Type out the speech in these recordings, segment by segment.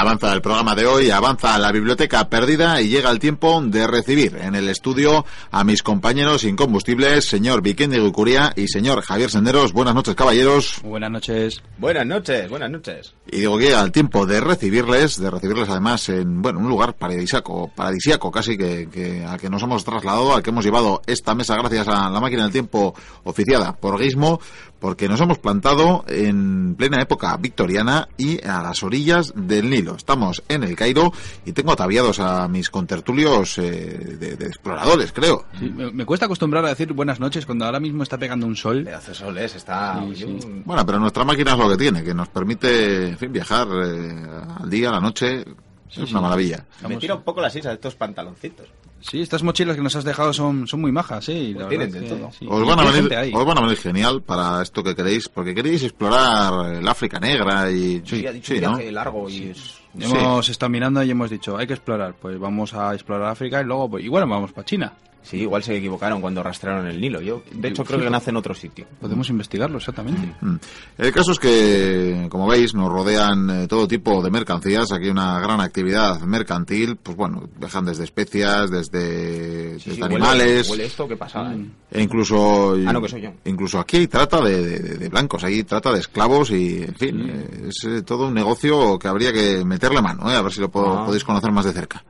Avanza el programa de hoy, avanza la biblioteca perdida y llega el tiempo de recibir en el estudio a mis compañeros incombustibles, señor Vikendi Gucuría y señor Javier Senderos. Buenas noches, caballeros. Buenas noches. Buenas noches, buenas noches. Y digo que llega el tiempo de recibirles, de recibirles además en, bueno, un lugar paradisíaco, paradisíaco casi que, que al que nos hemos trasladado, al que hemos llevado esta mesa gracias a la máquina del tiempo oficiada por Gizmo, porque nos hemos plantado en plena época victoriana y a las orillas del Nilo. Estamos en el Cairo y tengo ataviados a mis contertulios eh, de, de, exploradores, creo. Sí, me, me, cuesta acostumbrar a decir buenas noches cuando ahora mismo está pegando un sol. Hace sol, ¿eh? está... Sí, sí. Bueno, pero nuestra máquina es lo que tiene, que nos permite en fin, viajar eh, al día, a la noche. Sí, es sí. una maravilla. Me tira un poco las islas de estos pantaloncitos. Sí, estas mochilas que nos has dejado son, son muy majas, sí. La Pues tienen verdad de que todo. sí. Os van, a venir, gente ahí. os van a venir genial para esto que queréis, porque queréis explorar el África Negra y... Sí, ha dicho sí, viaje largo y... es- Hemos estado mirando y hemos dicho, hay que explorar. Pues vamos a explorar África y luego, pues, igual vamos para China. Sí, igual se equivocaron cuando rastrearon el Nilo. Yo, de hecho, creo que nace en otro sitio. Podemos investigarlo exactamente. Mm. El caso es que, como veis, nos rodean eh, todo tipo de mercancías. Aquí hay una gran actividad mercantil. Pues bueno, dejan desde especias, desde, Sí, desde sí, huele- animales. Huele, esto, ¿qué pasa? eh? E incluso, Ah, no, que soy yo. incluso aquí hay trata de, de- de blancos, hay trata de esclavos y, en fin, eh, es eh, todo un negocio que habría que meterle mano, eh, a ver si lo po- Ah. podéis conocer más de cerca.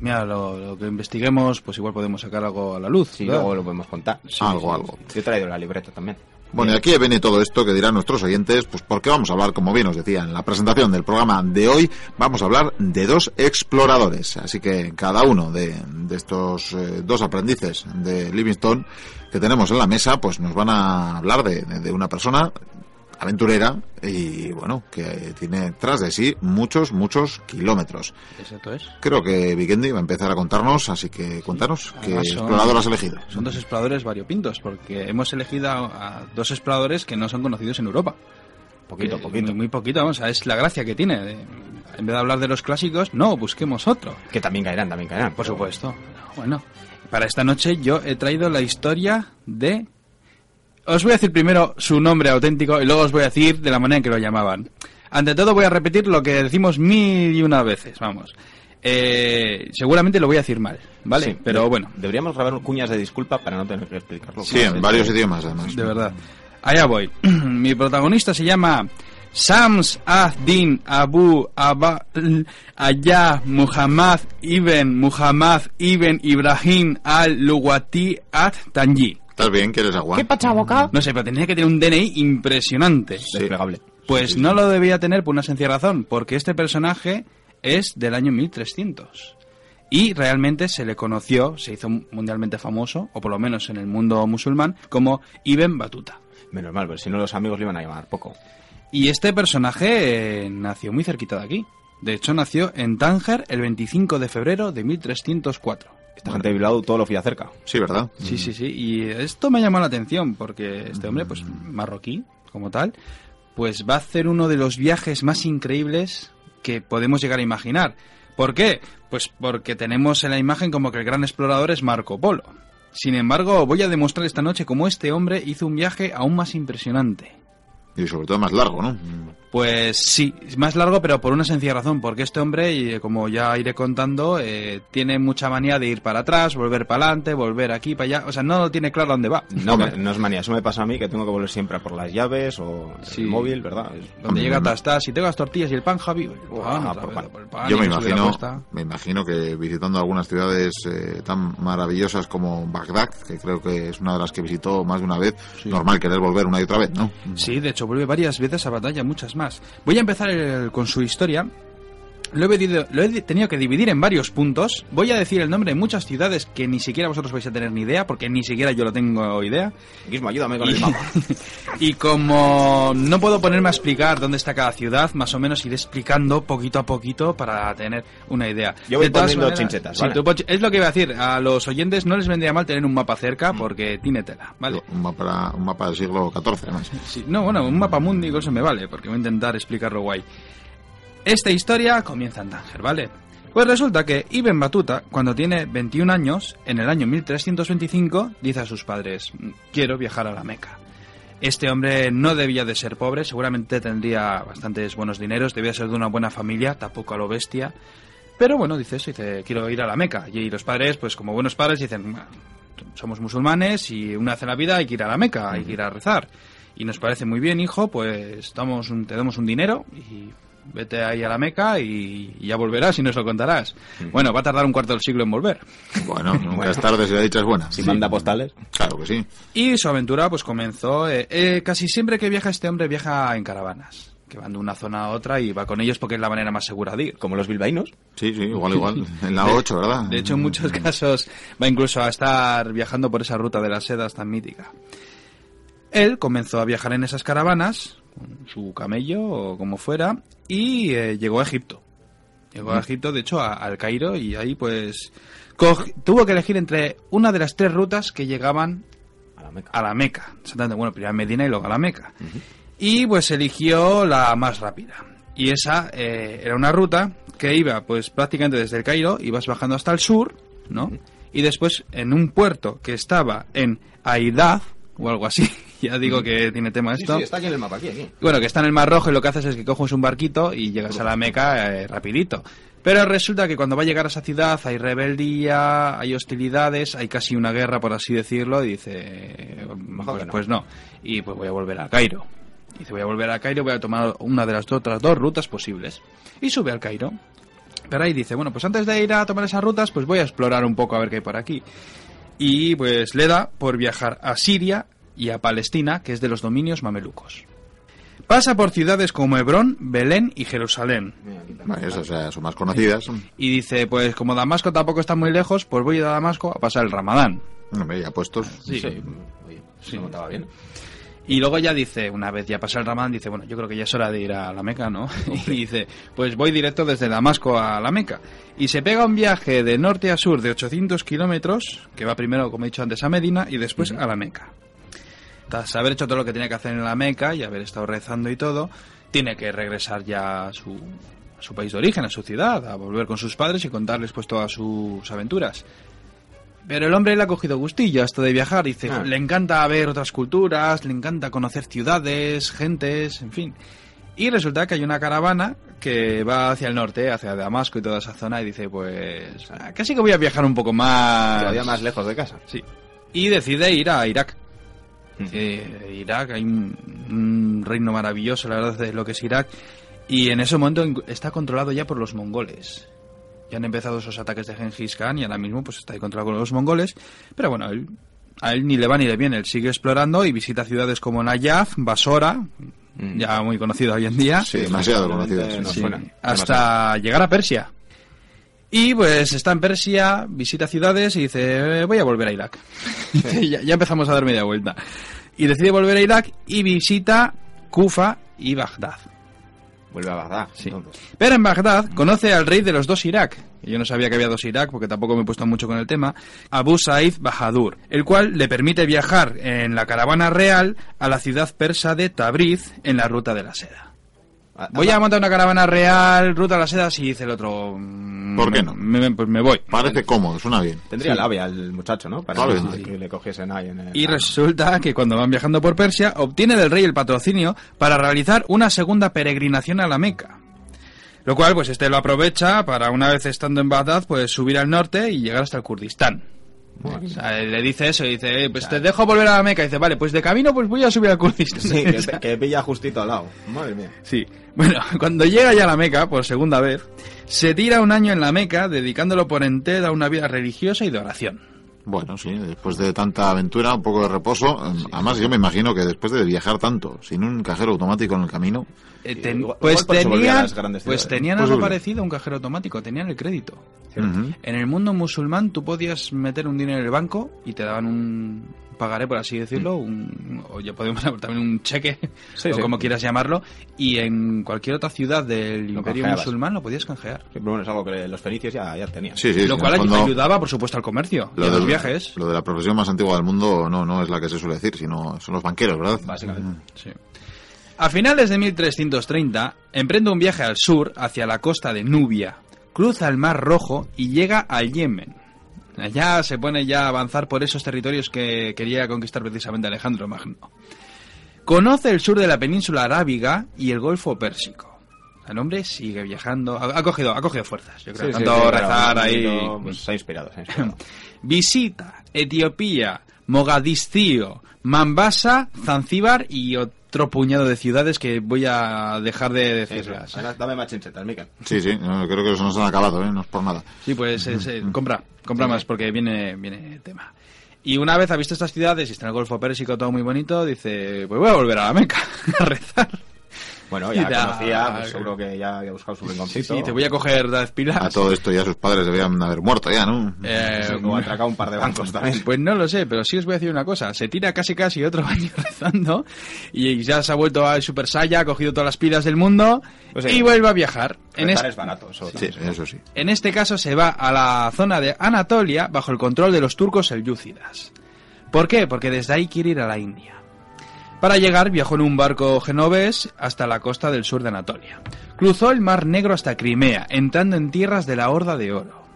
Mira, lo, lo que investiguemos, pues igual podemos sacar algo a la luz. Sí, ¿verdad? luego lo podemos contar. algo, algo. Yo he traído la libreta también. Bueno, y aquí viene todo esto que dirán nuestros oyentes, pues porque vamos a hablar, como bien os decía en la presentación del programa de hoy, vamos a hablar de dos exploradores. Así que cada uno de, de estos eh, dos aprendices de Livingstone que tenemos en la mesa, pues nos van a hablar de, de- de una persona aventurera y bueno, que tiene tras de sí muchos, muchos kilómetros. Exacto es. Creo que Vikendi va a empezar a contarnos, así que cuéntanos qué Además son- explorador has elegido. Son dos exploradores variopintos, porque hemos elegido a, a dos exploradores que no son conocidos en Europa. Poquito, Que poquito. Muy, muy poquito, vamos, a- es la gracia que tiene. de- en vez de hablar de los clásicos, no, busquemos otro. Que también caerán, también caerán. Por pero- supuesto. Bueno, para esta noche yo he traído la historia de... Os voy a decir primero su nombre auténtico y luego os voy a decir de la manera en que lo llamaban. Ante todo voy a repetir lo que decimos mil y una veces, vamos. Eh, seguramente lo voy a decir mal, ¿vale? Sí, Pero de- bueno, Deberíamos grabar cuñas de disculpa para no tener que explicarlo. Sí, en varios idiomas además. de verdad. Allá voy. Mi protagonista se llama Sams ad-Din Abu Abal Ayah Muhammad ibn Muhammad ibn Ibrahim al-Luwati at-Tanji. ¿Estás bien? ¿Quieres agua? No sé, pero tenía que tener un DNI impresionante. Desplegable. Pues no lo debía tener por una sencilla razón, porque este personaje es del año 1300. Y realmente se le conoció, se hizo mundialmente famoso, o por lo menos en el mundo musulmán, como Ibn Batuta. Menos mal, pero si no los amigos le iban a llamar poco. Y este personaje eh, nació muy cerquita de aquí. De hecho, nació en Tánger el 25 de febrero de 1304. Esta gente de Bilbao todo lo fía cerca. Sí, ¿verdad? Sí, sí, sí. Y esto me llamó la atención porque este hombre, pues marroquí, como tal, pues va a hacer uno de los viajes más increíbles que podemos llegar a imaginar. ¿Por qué? Pues porque tenemos en la imagen como que el gran explorador es Marco Polo. Sin embargo, voy a demostrar esta noche cómo este hombre hizo un viaje aún más impresionante. Y sobre todo más largo, ¿no? Pues sí, más largo, pero por una sencilla razón, porque este hombre, y eh, como ya iré contando, eh, tiene mucha manía de ir para atrás, volver para adelante, volver aquí, para allá, o sea, no tiene claro dónde va. No, me- no es manía, eso me pasa a mí que tengo que volver siempre a por las llaves o Sí. el móvil, ¿verdad? Donde llega hasta si tengo las tortillas y el pan, Javi, Ah, por pan. por el pan, Yo me imagino, me imagino que visitando algunas ciudades eh, tan maravillosas como Bagdad, que creo que es una de las que visitó más de una vez, normal querer volver una y otra vez, ¿no? Sí, de hecho, vuelve varias veces a batalla, muchas más. Voy a empezar con su historia. Lo he, dividido- lo he tenido que dividir en varios puntos. Voy a decir el nombre de muchas ciudades que ni siquiera vosotros vais a tener ni idea, porque ni siquiera yo lo tengo idea. Guismo, ayúdame con Y, el mapa. y como no puedo ponerme a explicar dónde está cada ciudad, más o menos iré explicando poquito a poquito para tener una idea. Yo voy poniendo maneras- chinchetas, sí, ¿vale? tú pon- es lo que iba a decir. A los oyentes no les vendría mal tener un mapa cerca porque tiene tela, ¿vale? Un mapa, un mapa del siglo XIV, además. Sí, no, bueno, un mapa mundi eso me vale, porque voy a intentar explicarlo guay. Esta historia comienza en Tánger, ¿vale? Pues resulta que Ibn Batuta, cuando tiene 21 años, en el año 1325, dice a sus padres, quiero viajar a la Meca. Este hombre no debía de ser pobre, seguramente tendría bastantes buenos dineros, debía ser de una buena familia, tampoco a lo bestia. Pero bueno, dice eso, dice, quiero ir a la Meca. Y los padres, pues como buenos padres, dicen, "Bueno, somos musulmanes y una vez en la vida hay que ir a la Meca, hay que ir a rezar. Y nos parece muy bien, hijo, pues damos un- te damos un dinero y vete ahí a la Meca y, y ya volverás y nos lo contarás. Bueno, va a tardar un cuarto del siglo en volver. Bueno, nunca es tarde si la dicha es buena. Si manda postales. Claro que sí. Y su aventura pues comenzó... eh, eh, casi siempre que viaja este hombre viaja en caravanas, que van de una zona a otra y va con ellos porque es la manera más segura de ir. Como los bilbaínos. Sí, sí, igual, igual. En la 8, ¿verdad? De hecho, en muchos casos va incluso a estar viajando por esa ruta de las sedas tan mítica. Él comenzó a viajar en esas caravanas, con su camello o como fuera, y eh, llegó a Egipto. Llegó a Egipto, de hecho, a- al Cairo, y ahí pues tuvo que elegir entre una de las tres rutas que llegaban A la Meca. a la Meca. Exactamente, Bueno, primero a Medina y luego a la Meca. Y pues eligió la más rápida. Y esa eh, era una ruta que iba pues prácticamente desde el Cairo, ibas bajando hasta el sur, ¿no? Y después en un puerto que estaba en Aidad o algo así. ya digo que tiene tema esto. sí, está aquí en el mapa, aquí, aquí. Bueno, que está en el Mar Rojo y lo que haces es que coges un barquito y llegas a la Meca eh, rapidito. Pero resulta que cuando va a llegar a esa ciudad hay rebeldía, hay hostilidades, hay casi una guerra, por así decirlo, y dice, pues, no. pues no. Y pues voy a volver a Cairo. Y dice, voy a volver a Cairo, voy a tomar una de las otras dos rutas posibles. Y sube al Cairo. Pero ahí dice, bueno, pues antes de ir a tomar esas rutas, pues voy a explorar un poco a ver qué hay por aquí. Y pues le da por viajar a Siria y a Palestina, que es de los dominios mamelucos. Pasa por ciudades como Hebrón, Belén y Jerusalén. Esas o sea, son más conocidas. Y dice, pues como Damasco tampoco está muy lejos, pues voy a ir a Damasco a pasar el Ramadán. Hombre, ya puestos. Sí. Sí. Oye, Sí. se montaba bien. Y luego ya dice, una vez ya pasa el Ramadán, dice, bueno, yo creo que ya es hora de ir a la Meca, ¿no? Y dice, pues voy directo desde Damasco a la Meca. Y se pega un viaje de norte a sur de 800 kilómetros, que va primero, como he dicho antes, a Medina y después a la Meca. Tras haber hecho todo lo que tenía que hacer en la Meca y haber estado rezando y todo, tiene que regresar ya a su, a su país de origen, a su ciudad, a volver con sus padres y contarles pues todas sus aventuras. Pero el hombre le ha cogido gustillo a esto de viajar, dice, Ah. le encanta ver otras culturas, le encanta conocer ciudades, gentes, en fin. Y resulta que hay una caravana que va hacia el norte, hacia Damasco y toda esa zona, y dice, pues, casi que voy a viajar un poco más... Todavía más lejos de casa. Sí. Y decide ir a Irak. Eh, Irak, hay un, un reino maravilloso, la verdad, de lo que es Irak. Y en ese momento en- está controlado ya por los mongoles. Ya han empezado esos ataques de Genghis Khan y ahora mismo pues está ahí controlado por los mongoles. Pero bueno, él- a él ni le va ni le viene. Él sigue explorando y visita ciudades como Nayaf, Basora, Mm. ya muy conocido hoy en día. Sí, demasiado nos Sí, hasta llegar a Persia. Y pues está en Persia, visita ciudades y dice, "Eh, voy a volver a Irak. ya, ya empezamos a dar media vuelta. Y decide volver a Irak y visita Kufa y Bagdad. Vuelve a Bagdad. Sí. entonces. Pero en Bagdad conoce al rey de los dos Irak. Yo no sabía que había dos Irak porque tampoco me he puesto mucho con el tema. Abu Said Bahadur, el cual le permite viajar en la caravana real a la ciudad persa de Tabriz en la ruta de la seda. Voy a montar una caravana real, ruta de la seda, si dice el otro. mm, ¿Por qué me- no? me- pues me voy. Parece cómodo, suena bien. Tendría Sí. labia el muchacho, ¿no? Para que, sí. que le cogiesen ahí en el... Y resulta que cuando van viajando por Persia, obtiene del rey el patrocinio para realizar una segunda peregrinación a la Meca. Lo cual, pues este lo aprovecha para, una vez estando en Bagdad, pues subir al norte y llegar hasta el Kurdistán. O sea, le dice eso, y dice, "Eh, pues te dejo volver a la Meca. Y dice, vale, pues de camino pues voy a subir al Kurdistán. Sí, que, que pilla justito al lado. Madre mía. Sí. Bueno, cuando llega ya a la Meca, por segunda vez, se tira un año en la Meca dedicándolo por entero a una vida religiosa y de oración. Bueno, sí, después de tanta aventura, un poco de reposo. em, Además, yo me imagino que después de viajar tanto, sin un cajero automático en el camino, Eh, ten- igual- pues igual tenían, pues ciudades. tenían algo parecido a un cajero automático, tenían el crédito. En el mundo musulmán tú podías meter un dinero en el banco y te daban un pagaré, por así decirlo, un, o ya podemos hablar también un cheque, Sí, o sí. como quieras llamarlo, y en cualquier otra ciudad del Lo imperio canjeabas. musulmán lo podías canjear. Sí, pero bueno, es algo que los fenicios ya, ya tenían. sí, sí. lo cual fondo, ayudaba, por supuesto, al comercio y a los viajes. Lo de la profesión más antigua del mundo no, no es la que se suele decir, sino son los banqueros, ¿verdad? Básicamente. Sí. A finales de 1330, emprende un viaje al sur, hacia la costa de Nubia, cruza el Mar Rojo y llega al Yemen. Allá se pone ya a avanzar por esos territorios que quería conquistar precisamente Alejandro Magno. Conoce el sur de la península arábiga y el Golfo Pérsico. El hombre sigue viajando, ha, ha cogido, ha cogido fuerzas, yo creo. Sí, sí, tanto sí, claro, rezar ahí. Pues se ha inspirado, se ha inspirado. Visita Etiopía, Mogadiscio, Mambasa, Zanzíbar y otro puñado de ciudades que voy a dejar de Eso. decirlas. Ahora Dame más chinchetas, Miquel. Sí, sí, no, creo que se nos han acabado, ¿eh? no es por nada. Sí, pues es, eh, compra, compra más porque viene, viene tema. Y una vez ha visto estas ciudades y está en el Golfo Pérsico todo muy bonito, dice, pues voy a volver a la Meca a rezar. Bueno, ya da- conocía, pues seguro que ya había buscado su rinconcito. sí, te voy a coger las pilas. A todo esto ya sus padres debían haber muerto ya, ¿no? Eh, Sí, como ha atracado un par de bancos también. Pues no lo sé, pero sí os voy a decir una cosa. Se tira casi casi otro año rezando y ya se ha vuelto al Super Saiyan, ha cogido todas las pilas del mundo Pues sí. y vuelve a viajar. En, Rezar es- es barato, eso. Sí, eso sí. en este caso se va a la zona de Anatolia bajo el control de los turcos selyúcidas. ¿Por qué? Porque desde ahí quiere ir a la India. Para llegar viajó en un barco genovés hasta la costa del sur de Anatolia. Cruzó el Mar Negro hasta Crimea, entrando en tierras de la Horda de Oro.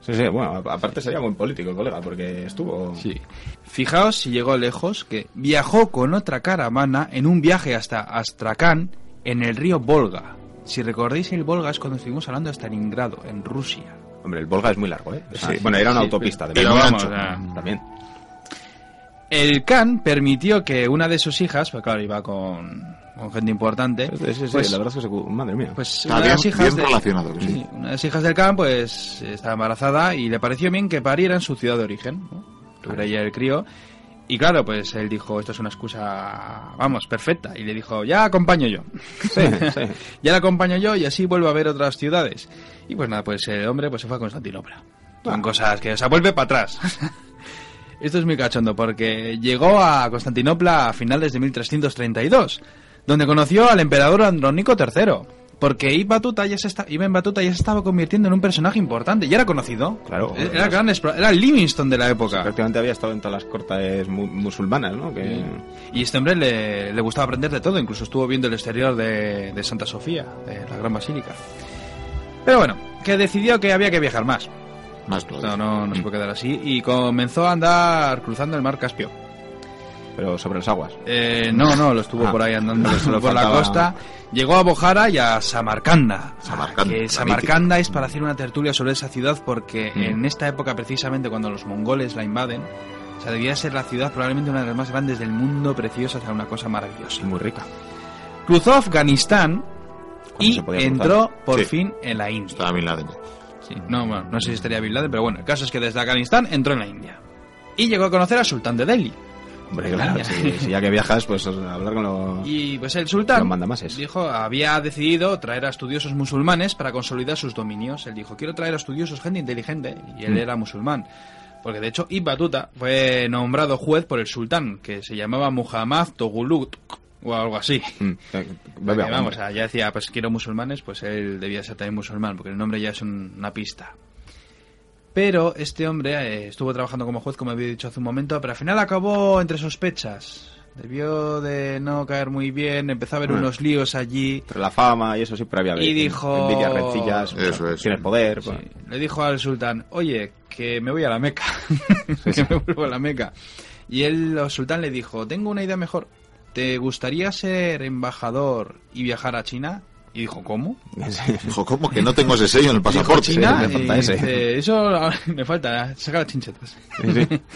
Sí, sí, bueno, aparte sería buen político el colega, porque estuvo... Sí. Fijaos si llegó lejos que viajó con otra caravana en un viaje hasta Astrakán en el río Volga. Si recordáis el Volga es cuando estuvimos hablando de Stalingrado, en Rusia. Hombre, el Volga es muy largo, ¿eh? O sea, Sí. bueno, era una Sí, autopista, de pero verdad. vamos, ancho. ah. También. El Khan permitió que una de sus hijas, pues claro, iba con, con gente importante, Sí, sí, sí, pues, la verdad es que se... Madre mía. pues una de las hijas bien de- relacionado, que sí. sí, una de las hijas del Khan pues estaba embarazada y le pareció bien que pariera en su ciudad de origen, ¿no? Tuviera ella el crío. Y claro, pues él dijo, esto es una excusa, vamos, perfecta. Y le dijo, ya acompaño yo. Sí, sí. ya la acompaño yo y así vuelvo a ver otras ciudades. Y pues nada, pues el hombre pues se fue a Constantinopla. Son Ah. cosas que, o sea, vuelve para atrás. Esto es muy cachondo porque llegó a Constantinopla a finales de 1332, donde conoció al emperador Andrónico III. Porque Ibn Batuta ya se está, Ibn Batuta ya se estaba convirtiendo en un personaje importante, ya era conocido. Claro. Era, gran era el Livingston de la época. Prácticamente había estado en todas las cortes mu- musulmanas, ¿no? Que... Y este hombre le, le gustaba aprender de todo, incluso estuvo viendo el exterior de, de Santa Sofía, de la Gran Basílica. Pero bueno, que decidió que había que viajar más. Más. Esto no, no se puede quedar así. Y comenzó a andar cruzando el mar Caspio. Pero sobre las aguas. Eh, no, no, lo estuvo Ah, por ahí andando por la costa. Llegó a Bojara y a Samarcanda. Samarcanda, Que Samarcanda es para hacer una tertulia sobre esa ciudad porque Mm. en esta época, precisamente cuando los mongoles la invaden, o sea, debía ser la ciudad probablemente una de las más grandes del mundo, preciosa, o sea, una cosa maravillosa. Y muy rica. Cruzó Afganistán y entró cruzar. por Sí. fin en la India. Estaba. Sí, no, bueno, no sé si estaría Bin Laden, pero bueno, el caso es que desde Afganistán entró en la India. Y llegó a conocer al sultán de Delhi. Hombre, claro, si, si ya que viajas, pues hablar con los... Y pues el sultán dijo, había decidido traer a estudiosos musulmanes para consolidar sus dominios. Él dijo, quiero traer a estudiosos, gente inteligente, y él Mm. era musulmán. Porque de hecho Ibn Batuta fue nombrado juez por el sultán, que se llamaba Muhammad Togulut o algo así. Mm, eh, Que, bebe agua, vamos, hombre. ya decía, pues quiero musulmanes, pues él debía ser también musulmán, porque el nombre ya es un- una pista. Pero este hombre eh, estuvo trabajando como juez, como había dicho hace un momento, pero al final acabó entre sospechas. Debió de no caer muy bien, empezó a haber Ah. unos líos allí. Entre la fama y eso siempre había Y dijo- envidias, rencillas, Eso es. tienes poder. Sí, pues. Le dijo al sultán, oye, que me voy a la Meca, que me vuelvo a la Meca. Y él, el sultán le dijo, tengo una idea mejor. ¿Te gustaría ser embajador y viajar a China? Y dijo, ¿cómo? Dijo, ¿cómo que no tengo ese sello en el Dijo pasaporte? China me falta ese. dice, eso me falta, saca las chinchetas. Sí, sí.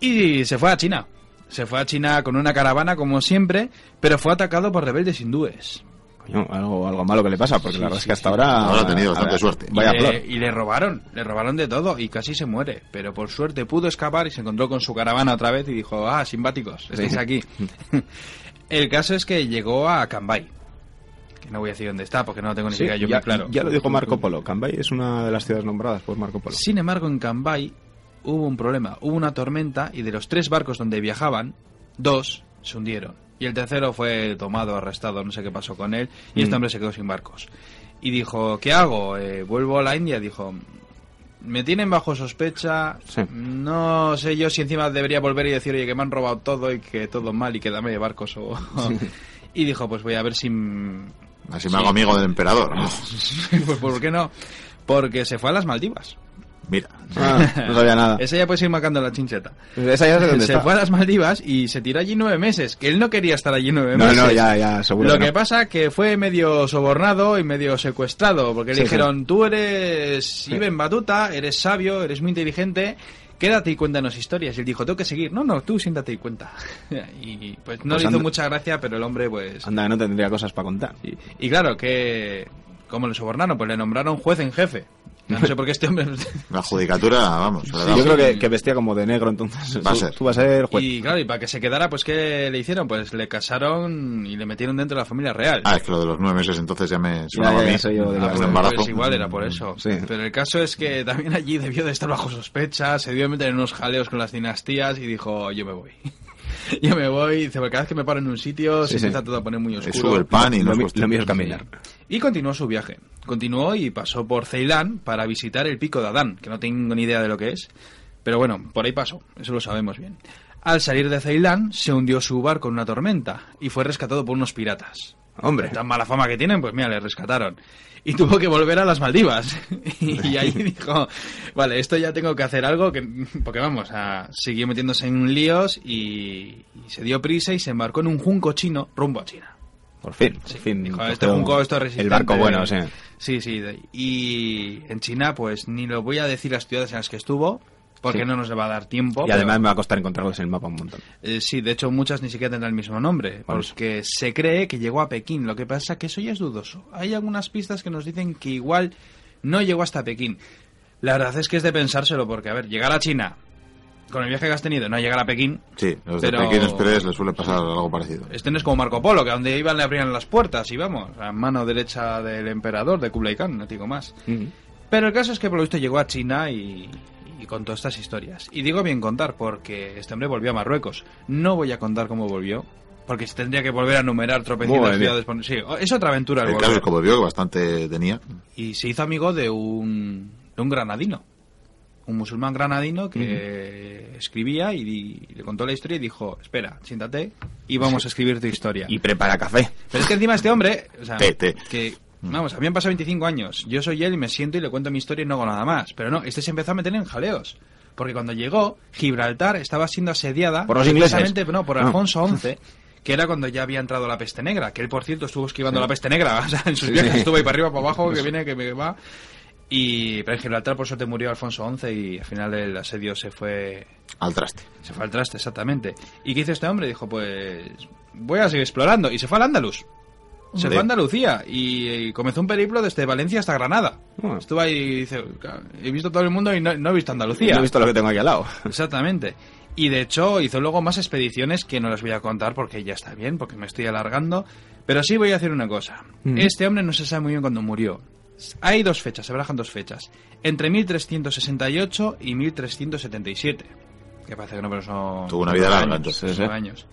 Y se fue a China. Se fue a China con una caravana, como siempre, pero fue atacado por rebeldes hindúes. Coño, algo, algo malo que le pasa, porque Sí, la verdad es sí, que hasta sí. ahora... Ahora ha tenido bastante suerte. Vaya y, flor. le, y le robaron, le robaron de todo y casi se muere. Pero por suerte pudo escapar y se encontró con su caravana otra vez y dijo, ah, simpáticos, estáis aquí. El caso es que llegó a Cambay. Que no voy a decir dónde está porque no lo tengo ni Sí, siquiera yo ya, muy claro. ya lo dijo Marco Polo. Cambay es una de las ciudades nombradas por Marco Polo. Sin embargo, en Cambay hubo un problema. Hubo una tormenta y de los tres barcos donde viajaban, dos se hundieron. Y el tercero fue tomado, arrestado, no sé qué pasó con él. Y este Mm. hombre se quedó sin barcos. Y dijo, ¿qué hago? Eh, ¿Vuelvo a la India? Dijo, me tienen bajo sospecha. Sí. No sé yo si encima debería volver y decir, oye, que me han robado todo y que todo mal y que dame de barcos. O... y dijo, pues voy a ver si... Así me hago amigo del emperador. ¿no? pues ¿por qué no? Porque se fue a las Maldivas. Mira. Ah, no sabía nada. Ese ya puedes ir marcando la chincheta. Esa ya sé dónde se está. fue a las Maldivas y se tiró allí nueve meses, que él no quería estar allí nueve No, meses. no, ya, ya, seguro Lo que no. pasa que fue medio sobornado y medio secuestrado, porque Sí, le dijeron, tú eres Ibn Batuta, eres sabio, eres muy inteligente, quédate y cuéntanos historias. Y él dijo, tengo que seguir. No, no, tú siéntate y cuenta. y pues no Pues le hizo mucha gracia, pero el hombre pues... Anda, no tendría cosas para contar. Y, y claro, que... ¿Cómo le sobornaron? Pues le nombraron juez en jefe. No sé por qué este hombre... La judicatura, vamos. da- Yo creo que, que vestía como de negro, entonces. Va a tú- ser. Tú vas a ser juez. Y claro, y para que se quedara, pues ¿qué le hicieron? Pues le casaron y le metieron dentro de la familia real. Ah, es que lo de los nueve meses entonces ya me Ya, sonaba ya, a mí. ya yo de Ah, embarazo. Pues igual era por eso. Sí. Pero el caso es que también allí debió de estar bajo sospecha, se dio de meter en unos jaleos con las dinastías y dijo, yo me voy. yo me voy, dice, porque cada vez que me paro en un sitio Sí, se sí. empieza todo a poner muy oscuro. sube el pan y lo mío es caminar. Y continuó su viaje. Continuó y pasó por Ceilán para visitar el pico de Adán, que no tengo ni idea de lo que es. Pero bueno, por ahí pasó, eso lo sabemos bien. Al salir de Ceilán, se hundió su barco en una tormenta y fue rescatado por unos piratas. Hombre. Tan mala fama que tienen, pues mira, le rescataron. Y tuvo que volver a las Maldivas. y ahí dijo, vale, esto ya tengo que hacer algo, que porque vamos, a, siguió metiéndose en líos y, y se dio prisa y se embarcó en un junco chino rumbo a China. Por fin. Por fin. Dijo, este junco, esto es resistente. El barco bueno, sí. Sí, sí. Y en China, pues ni lo voy a decir las ciudades en las que estuvo, porque Sí. no nos le va a dar tiempo. Y pero- además me va a costar encontrarlos en el mapa un montón. eh, sí, de hecho muchas ni siquiera tendrán el mismo nombre, porque se cree que llegó a Pekín. Lo que pasa que eso ya es dudoso. Hay algunas pistas que nos dicen que igual no llegó hasta Pekín. La verdad es que es de pensárselo, porque, a ver, llegar a China con el viaje que has tenido, no llegar a Pekín, Sí, los de Pero- Pekín Express les suele pasar algo parecido. este no es como Marco Polo, que a donde iban le abrían las puertas y vamos, a mano derecha del emperador, de Kublai Khan, no digo más. Pero el caso es que por lo visto llegó a China y, y contó estas historias. Y digo bien contar porque este hombre volvió a Marruecos. No voy a contar cómo volvió, porque se tendría que volver a numerar mía. ciudades. Sí, es otra aventura el El es como vio que bastante tenía. Y se hizo amigo de un, de un granadino. Un musulmán granadino que escribía y, y le contó la historia y dijo, espera, siéntate y vamos a escribir tu historia. Y prepara café. Pero es que encima este hombre, o sea, Té, té. que, vamos, habían pasado 25 años, yo soy él y me siento y le cuento mi historia y no hago nada más. Pero no, este se empezó a meter en jaleos. Porque cuando llegó, Gibraltar estaba siendo asediada... ¿Por los ingleses? No, por Ah. Alfonso XI, que era cuando ya había entrado la peste negra, que él, por cierto, estuvo esquivando la peste negra. O sea, en sus Sí, viajes sí. estuvo ahí para arriba, para abajo, que viene, que me va... Y pero en Gibraltar, por suerte, murió Alfonso XI y al final el asedio se fue Al traste. se fue al traste, exactamente. ¿Y qué hizo este hombre? Dijo, pues voy a seguir explorando. Y se fue al Andalus. Se fue a Andalucía y, comenzó un periplo desde Valencia hasta Granada. Ah. Estuvo ahí y dice, "Claro, he visto todo el mundo y no, no he visto Andalucía. No he visto lo que tengo aquí al lado. Exactamente. Y de hecho hizo luego más expediciones que no las voy a contar porque ya está bien, porque me estoy alargando. Pero sí voy a hacer una cosa. Mm. Este hombre no se sabe muy bien cuándo murió. Hay dos fechas, se barajan dos fechas. Entre 1368 y 1377. Que parece que no, pero son... Tuvo una vida larga, entonces, ¿eh? años.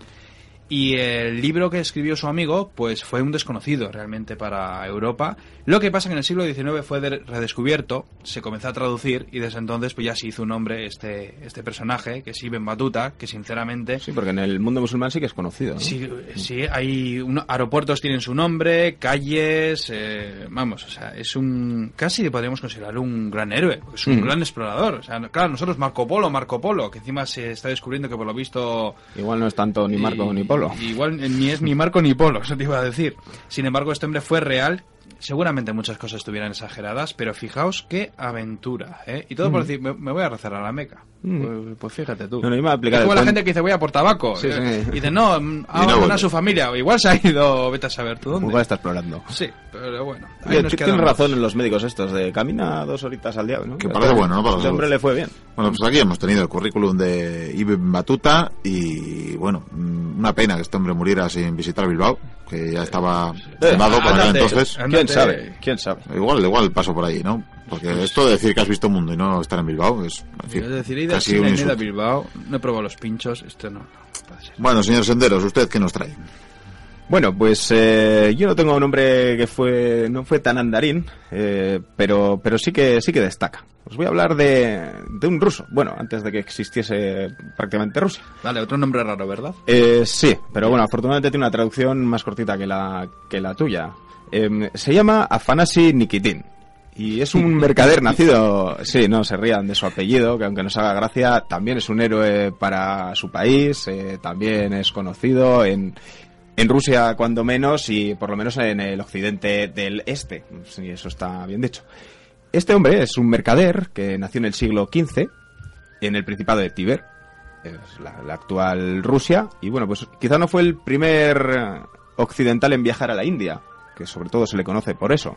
Y el libro que escribió su amigo, pues fue un desconocido realmente para Europa. Lo que pasa que en el siglo XIX fue de- redescubierto, se comenzó a traducir y desde entonces pues ya se hizo un nombre este, este personaje, que es Ibn Batuta, que sinceramente... Sí, porque en el mundo musulmán sí que es conocido. ¿no? Sí, sí, hay uno- aeropuertos tienen su nombre, calles, eh, vamos, o sea, es un casi podríamos considerarlo un gran héroe, es un Mm. gran explorador, o sea, claro, nosotros Marco Polo, Marco Polo, que encima se está descubriendo que por lo visto Igual no es tanto ni Marco y- ni Polo. Igual ni es ni Marco ni Polo, eso te iba a decir. Sin embargo, este hombre fue real. Seguramente muchas cosas estuvieran exageradas, pero fijaos qué aventura, ¿eh? Y todo por decir, me, me voy a rezar a la Meca. Mm. Pues, pues fíjate tú. No, no, iba a aplicar es como la gente que dice, voy a por tabaco. Sí, sí. Y dice, no, mm, ha Y no abandonado vuelve. a su familia. O igual se ha ido, vete a saber tú dónde. Igual está explorando. Sí, pero bueno. ahí Oye, nos t- quedamos. Tienes razón en los médicos estos de camina dos horitas al día, ¿no? Que parece bueno, ¿no? Para Ese hombre le fue bien. Bueno, pues aquí hemos tenido el currículum de Ibn Batuta y, bueno, mm, una pena que este hombre muriera sin visitar Bilbao, que ya estaba quemado por aquel ándate. entonces. ¿Quién sabe? ¿Quién sabe? Igual, igual paso por ahí, ¿no? Porque esto de decir que has visto mundo y no estar en Bilbao es, en fin, Es decir, he ido a casi un. Bilbao, no he probado los pinchos, esto no, no puede ser. Bueno, señor Senderos, ¿usted qué nos trae? Bueno, pues eh, yo no tengo un hombre que fue no fue tan andarín, eh, pero pero sí que sí que destaca. Os voy a hablar de, de un ruso. Bueno, antes de que existiese prácticamente Rusia. Vale, otro nombre raro, ¿verdad? Eh, sí, pero bueno, afortunadamente tiene una traducción más cortita que la que la tuya. Eh, se llama Afanasi Nikitin Y es un mercader nacido, sí, no se rían de su apellido, que aunque nos haga gracia, también es un héroe para su país, eh, también es conocido en, en Rusia cuando menos y por lo menos en el occidente del este, si eso está bien dicho. Este hombre es un mercader que nació en el siglo XV en el Principado de Tíber, es la, la actual Rusia, y bueno, pues quizá no fue el primer occidental en viajar a la India, que sobre todo se le conoce por eso.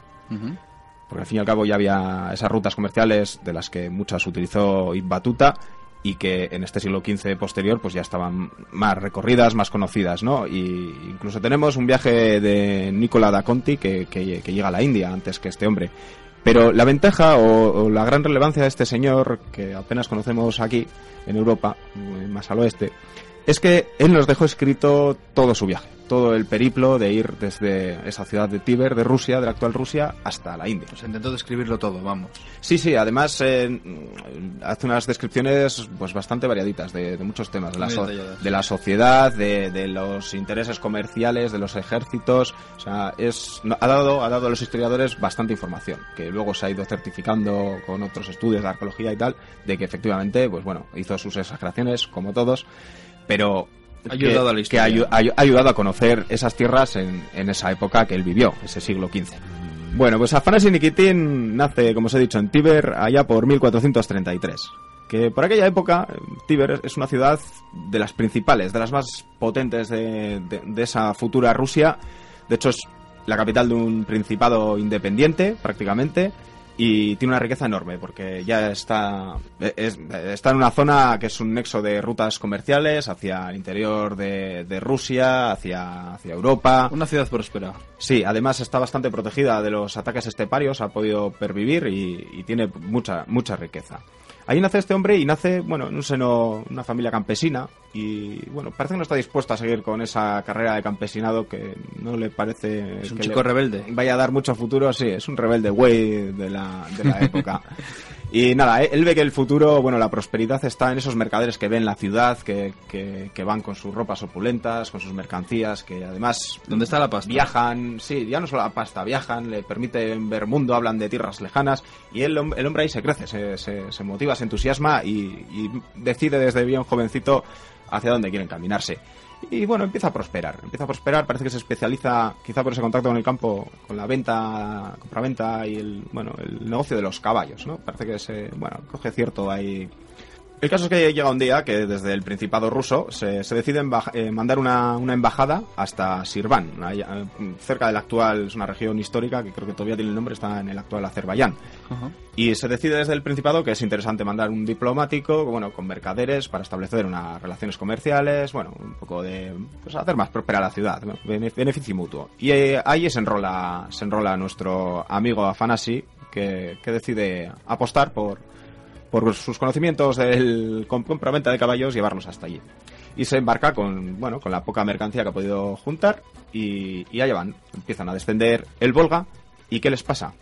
Porque al fin y al cabo ya había esas rutas comerciales de las que muchas utilizó Ibn Batuta y que en este siglo XV posterior pues ya estaban más recorridas, más conocidas, ¿no? Y incluso tenemos un viaje de Nicola da Conti que, que- llega a la India antes que este hombre. Pero la ventaja o, la gran relevancia de este señor, que apenas conocemos aquí, en Europa, más al oeste, es que él nos dejó escrito todo su viaje, todo el periplo de ir desde esa ciudad de Tíber, de Rusia, de la actual Rusia, hasta la India. Pues intentó describirlo todo, vamos. Sí, sí, además eh, hace unas descripciones pues bastante variaditas de, de muchos temas, de la, so- de la sociedad, de, de los intereses comerciales, de los ejércitos, o sea, es, no, ha, dado, ha dado a los historiadores bastante información, que luego se ha ido certificando con otros estudios de arqueología y tal, de que efectivamente, pues bueno, hizo sus exageraciones, como todos, pero... Ha ayudado que- a la historia. Que ha, ayu- ha ayu- ha ayudado a conocer esas tierras en, en esa época que él vivió, ese siglo XV. Bueno, pues Afanasy Nikitin nace, como os he dicho, en Tíber allá por 1433. Que por aquella época, Tíber es una ciudad de las principales, de las más potentes de, de- de esa futura Rusia. De hecho, es la capital de un principado independiente, prácticamente, y tiene una riqueza enorme, porque ya está, es- está en una zona que es un nexo de rutas comerciales hacia el interior de, de Rusia, hacia, hacia Europa. Una ciudad próspera. Sí, además está bastante protegida de los ataques esteparios, ha podido pervivir y, y tiene mucha mucha riqueza. Ahí nace este hombre y nace, bueno, en un seno, una familia campesina y, bueno, parece que no está dispuesto a seguir con esa carrera de campesinado que no le parece... Es un que chico rebelde. Vaya a dar mucho futuro, sí, es un rebelde güey de la, de la época. Y nada, eh, él ve que el futuro, bueno, la prosperidad está en esos mercaderes que ven la ciudad, que, que, que van con sus ropas opulentas, con sus mercancías, que además ¿Dónde está la pasta? Viajan, sí, ya no solo la pasta, viajan, le permiten ver mundo, hablan de tierras lejanas y el, el hombre ahí se crece, se, se- se motiva, se entusiasma y, y decide desde bien jovencito hacia dónde quieren caminarse. Y bueno, empieza a prosperar, empieza a prosperar, parece que se especializa, quizá por ese contacto con el campo, con la venta, compraventa y el, bueno, el negocio de los caballos, ¿no? Parece que se, bueno, coge cierto ahí el caso es que llega un día que desde el Principado ruso se, se decide eh, mandar una, una embajada hasta Sirvan, allá, eh, cerca de la actual, es una región histórica que creo que todavía tiene el nombre, está en el actual Azerbaiyán. Ajá. Y se decide desde el Principado que es interesante mandar un diplomático, bueno, con mercaderes para establecer unas relaciones comerciales, bueno, un poco de, pues hacer más próspera la ciudad, beneficio mutuo. Y eh, ahí se enrola, se enrola nuestro amigo Afanasi, que, que decide apostar por, por sus conocimientos del com- compraventa de caballos, llevarlos hasta allí. Y se embarca con, bueno, con la poca mercancía que ha podido juntar y, y allá van. Empiezan a descender el Volga. ¿Y qué les pasa?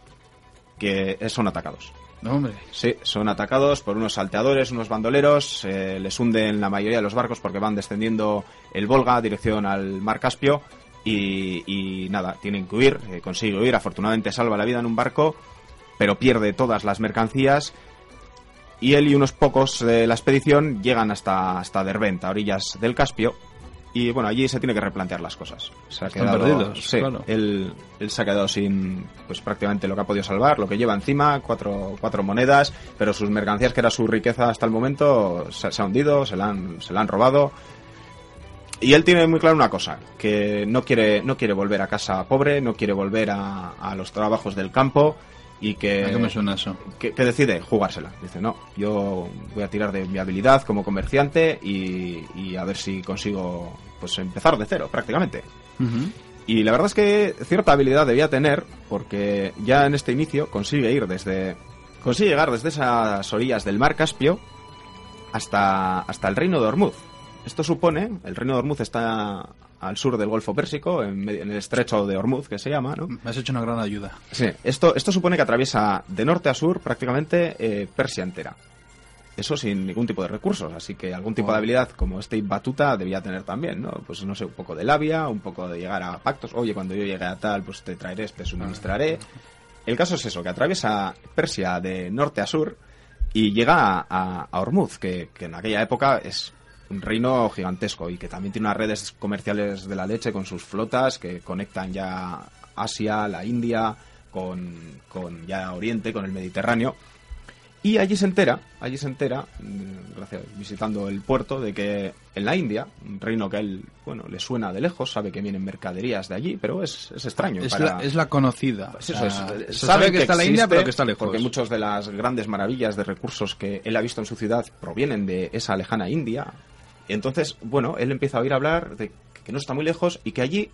Que son atacados. No, hombre. Sí, son atacados por unos salteadores, unos bandoleros, eh, les hunden la mayoría de los barcos porque van descendiendo el Volga dirección al mar Caspio y, y nada, tienen que huir, eh, consigue huir, afortunadamente salva la vida en un barco, pero pierde todas las mercancías y él y unos pocos de la expedición llegan hasta, hasta Derbent, a orillas del Caspio, y bueno, allí se tiene que replantear las cosas. Se ha Están quedado, perdidos, sí, claro. él, él se ha quedado sin pues prácticamente lo que ha podido salvar, lo que lleva encima, cuatro, cuatro monedas, pero sus mercancías, que era su riqueza hasta el momento, se, se ha hundido, se la han, se la han robado. Y él tiene muy claro una cosa, que no quiere, no quiere volver a casa pobre, no quiere volver a, a los trabajos del campo y que, ¿A qué me suena eso? que, que decide jugársela. Dice, no, yo voy a tirar de mi habilidad como comerciante y, y a ver si consigo pues empezar de cero prácticamente. Y la verdad es que cierta habilidad debía tener porque ya en este inicio consigue ir desde... Consigue llegar desde esas orillas del mar Caspio hasta, hasta el reino de Hormuz. Esto supone, el reino de Hormuz está al sur del Golfo Pérsico, en, medio- en el estrecho de Hormuz, que se llama, ¿no? Me has hecho una gran ayuda. Sí, esto, esto supone que atraviesa de norte a sur prácticamente eh, Persia entera. Eso sin ningún tipo de recursos, así que algún tipo de habilidad como este Batuta debía tener también, ¿no? Pues no sé, un poco de labia, un poco de llegar a pactos. Oye, cuando yo llegue a tal, pues te traeré, te suministraré. El caso es eso, que atraviesa Persia de norte a sur y llega a, a Hormuz, que, que en aquella época es un reino gigantesco y que también tiene unas redes comerciales de la leche con sus flotas que conectan ya Asia, la India, con, con ya Oriente, con el Mediterráneo. Y allí se entera, allí se entera, mm, gracias, visitando el puerto, de que en la India, un reino que a él, bueno, le suena de lejos, sabe que vienen mercaderías de allí, pero es, es extraño. Es, para- la, es la conocida. pues eso es. se Sabe que está la India, pero que está lejos. Porque muchas de las grandes maravillas de recursos que él ha visto en su ciudad provienen de esa lejana India. Entonces, bueno, él empieza a oír hablar de que no está muy lejos y que allí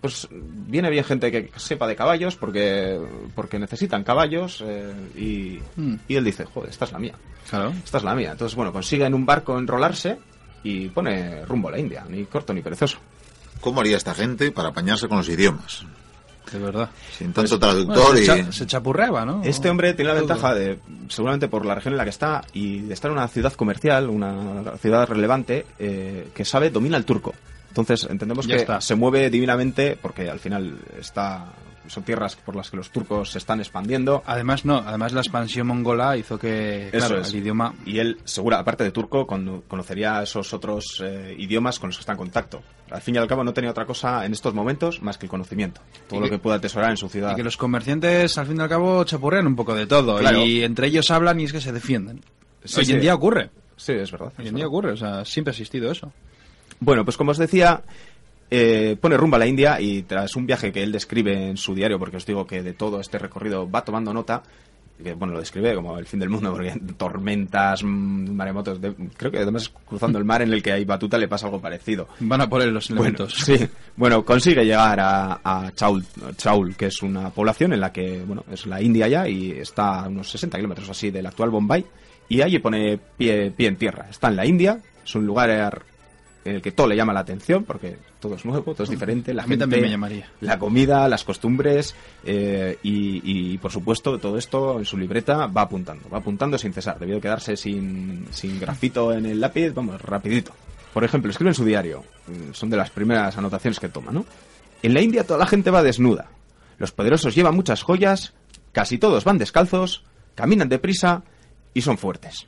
pues viene bien gente que sepa de caballos porque porque necesitan caballos eh, y, Hmm. y él dice, joder, esta es la mía, Claro. esta es la mía. Entonces, bueno, consigue en un barco enrolarse y pone rumbo a la India, ni corto ni perezoso. ¿Cómo haría esta gente para apañarse con los idiomas? De verdad. Sin tanto Bueno, traductor se, y... cha- se chapurreaba, ¿no? Este hombre tiene la ventaja de, seguramente por la región en la que está y de estar en una ciudad comercial, una ciudad relevante, eh, que sabe, domina el turco. Entonces entendemos Ya que está. se mueve divinamente porque al final está son tierras por las que los turcos se están expandiendo. Además, no. Además, la expansión mongola hizo que, Eso claro, es. el idioma... Y él, segura, aparte de turco, cono- conocería esos otros eh, idiomas con los que está en contacto. Al fin y al cabo no tenía otra cosa en estos momentos más que el conocimiento. Todo Y lo que- que pueda atesorar en su ciudad. Y que los comerciantes, al fin y al cabo, chapurrean un poco de todo. Claro. Y entre ellos hablan y es que se defienden. Sí, Hoy sí. en día ocurre. Sí, es verdad. Hoy en día ocurre. O sea, siempre ha existido eso. Bueno, pues como os decía, eh, pone rumbo a la India y tras un viaje que él describe en su diario, porque os digo que de todo este recorrido va tomando nota, que bueno, lo describe como el fin del mundo, porque tormentas, mm, maremotos, de- creo que además cruzando el mar en el que hay batuta le pasa algo parecido. Van a por él los Bueno, elementos. sí. Bueno, consigue llegar a, a Chaul, Chaul, que es una población en la que, bueno, es la India ya y está a unos 60 kilómetros así del actual Bombay. Y allí pone pie, pie en tierra. Está en la India, es un lugar en el que todo le llama la atención porque todo es nuevo, todo es diferente. La A mí gente, también me llamaría. La comida, las costumbres eh, y, y, por supuesto, todo esto en su libreta va apuntando, va apuntando sin cesar. Debió quedarse sin, sin grafito en el lápiz, vamos, rapidito. Por ejemplo, escribe en su diario, mm, son de las primeras anotaciones que toma, ¿no? En la India toda la gente va desnuda. Los poderosos llevan muchas joyas, casi todos van descalzos, caminan deprisa y son fuertes.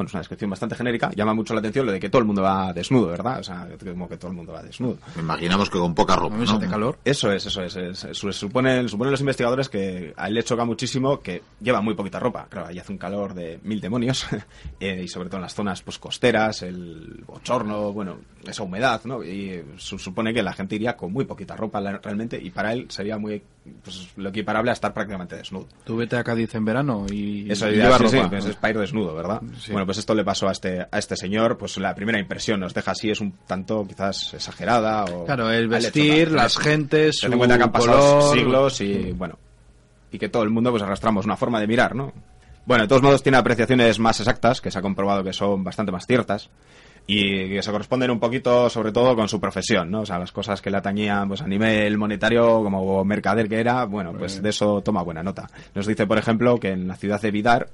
Bueno, es una descripción bastante genérica, llama mucho la atención lo de que todo el mundo va desnudo, ¿verdad? O sea, como que todo el mundo va desnudo. Imaginamos que con poca ropa, ¿no? calor. Eso es, eso es. es- su- suponen, suponen los investigadores que a él le choca muchísimo que lleva muy poquita ropa. Claro, ahí hace un calor de mil demonios. eh, y sobre todo en las zonas pues costeras, el bochorno, bueno, esa humedad, ¿no? Y su- supone que la gente iría con muy poquita ropa la- realmente. Y para él sería muy, pues lo equiparable a estar prácticamente desnudo. Tú vete a Cádiz en verano y, Eso y lleva sí, pues es para ir desnudo, ¿verdad? Sí. Bueno, pues esto le pasó a este, a este señor, pues la primera impresión nos deja así, es un tanto quizás exagerada o... Claro, el vestir, las gentes, Ten en cuenta que han pasado color. siglos y bueno, y que todo el mundo pues arrastramos una forma de mirar, ¿no? Bueno, de todos modos tiene apreciaciones más exactas, que se ha comprobado que son bastante más ciertas y que se corresponden un poquito sobre todo con su profesión, ¿no? O sea, las cosas que le atañían pues a nivel monetario como mercader que era, bueno, pues de eso toma buena nota. Nos dice, por ejemplo, que en la ciudad de Vidar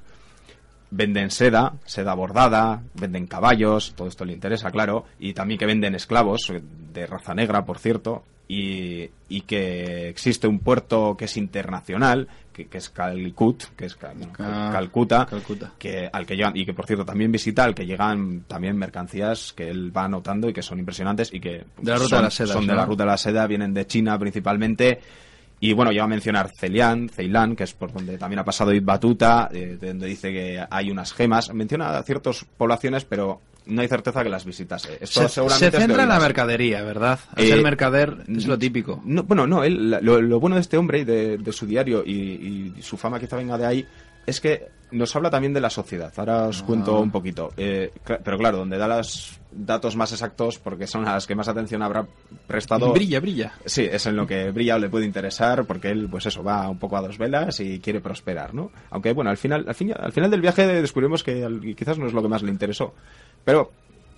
venden seda, seda bordada, venden caballos, todo esto le interesa, claro, y también que venden esclavos, de raza negra, por cierto, y, y que existe un puerto que es internacional, que, que es Calcut, que es Cal- Ah, Calcuta, Calcuta. que al que llegan, y que por cierto también visita, al que llegan también mercancías que él va anotando y que son impresionantes y que De la ruta son, de la seda, son de ¿no? la ruta de la seda, vienen de China principalmente, y bueno, ya va a mencionar Celian, Ceilán, que es por donde también ha pasado Ibn Batuta, eh, de donde dice que hay unas gemas. Menciona ciertas poblaciones, pero no hay certeza que las visitase. Esto Se, seguramente se centra en la mercadería, ¿verdad? Al Eh, ser mercader es lo típico. No, bueno, no, él, lo, lo bueno de este hombre y de, de su diario y, y su fama quizá venga de ahí es que nos habla también de la sociedad. Ahora os cuento un poquito. Eh, pero claro, donde da los datos más exactos, porque son a las que más atención habrá prestado. Brilla, brilla. Sí, es en lo que brilla o le puede interesar, porque él, pues eso, va un poco a dos velas y quiere prosperar, ¿no? Aunque, bueno, al final, al, fin- al final del viaje descubrimos que al- quizás no es lo que más le interesó. Pero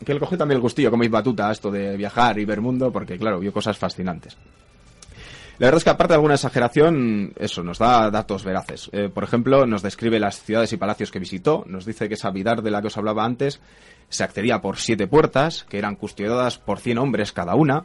que él cogió también el gustillo, como batuta esto de viajar y ver mundo, porque, claro, vio cosas fascinantes. La verdad es que aparte de alguna exageración, eso, nos da datos veraces. Eh, por ejemplo, nos describe las ciudades y palacios que visitó, nos dice que esa Vidar de la que os hablaba antes se accedía por siete puertas, que eran custodiadas por 100 hombres cada una,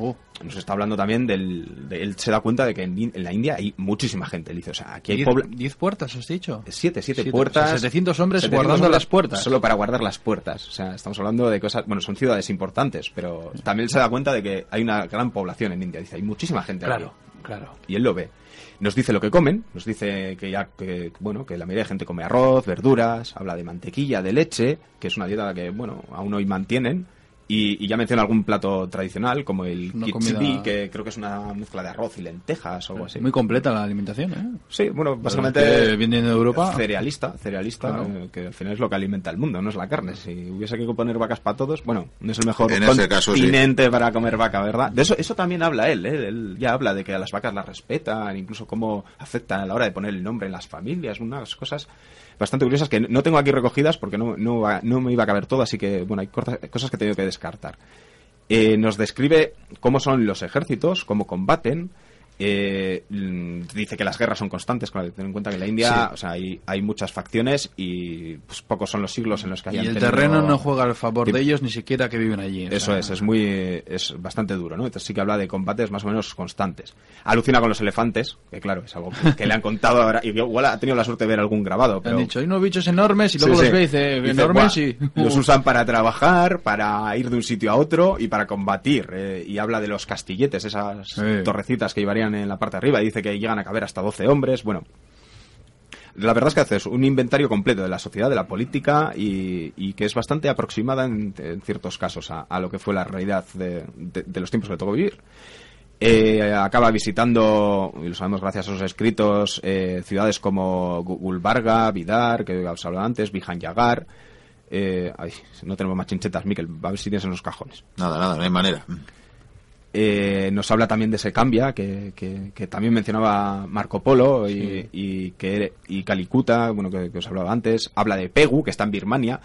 Oh. Nos está hablando también del... de- él se da cuenta de que en, la India hay muchísima gente. Él dice, o sea, aquí hay ¿Diez, pobla- diez puertas, has dicho? Siete, siete, Siete, puertas. o sea, 700 hombres 700 guardando hombres las puertas. Solo para guardar las puertas. O sea, estamos hablando de cosas. Bueno, son ciudades importantes, pero también se da cuenta de que hay una gran población en India. Dice, hay muchísima gente aquí. Claro, claro. Y él lo ve. Nos dice lo que comen, nos dice que ya que, bueno, que la mayoría de gente come arroz, verduras, habla de mantequilla, de leche, que es una dieta que, bueno, aún hoy mantienen. Y, y ya menciona algún plato tradicional, como el khichdi, comida- que creo que es una mezcla de arroz y lentejas o algo así. Muy completa la alimentación, ¿eh? Sí, bueno, básicamente viene de Europa. cerealista, cerealista, Claro. eh, que al final es lo que alimenta el mundo, no es la carne. Si hubiese que poner vacas para todos, bueno, no es el mejor En ese caso, sí. continente para comer vaca, ¿verdad? De eso, eso también habla él, ¿eh? Él ya habla de que a las vacas las respetan, incluso cómo afectan a la hora de poner el nombre en las familias, unas cosas bastante curiosas que no tengo aquí recogidas porque no, no, no me iba a caber todo, así que, bueno, hay cosas que he tenido que descartar. Eh, nos describe cómo son los ejércitos, cómo combaten. Eh, dice que las guerras son constantes, claro, ten en cuenta que en la India o sea, hay, hay muchas facciones y pues, pocos son los siglos en los que Y hayan el terreno no juega al favor de ellos, ni siquiera que viven allí. Eso sea, es, es muy, es bastante duro, ¿no? Entonces sí que habla de combates más o menos constantes. Alucina con los elefantes, que claro, es algo que, que le han contado ahora, y igual ha tenido la suerte de ver algún grabado, Han pero... dicho, hay unos bichos enormes y luego Sí, los sí. ve y dice, Dice, enormes "Buah, y... Los usan para trabajar, para ir de un sitio a otro y para combatir. eh, y habla de los castilletes, esas torrecitas que llevarían en la parte de arriba. Dice que llegan a caber hasta 12 hombres. Bueno, la verdad es que haces un inventario completo de la sociedad, de la política y, que es bastante aproximada en, ciertos casos a, lo que fue la realidad de, de- de los tiempos que tocó vivir. Eh, acaba visitando, y lo sabemos gracias a sus escritos, eh, ciudades como Gu- Gulbarga, Vidar, que os hablaba antes, Vijayagar. Eh, ay, no tenemos más chinchetas, Miquel, a ver si tienes en los cajones. Nada, nada, no hay manera. Eh, nos habla también de Secambia, que, que, que también mencionaba Marco Polo y, y que y Calicuta, bueno, que, que os hablaba antes. Habla de Pegu, que está en Birmania.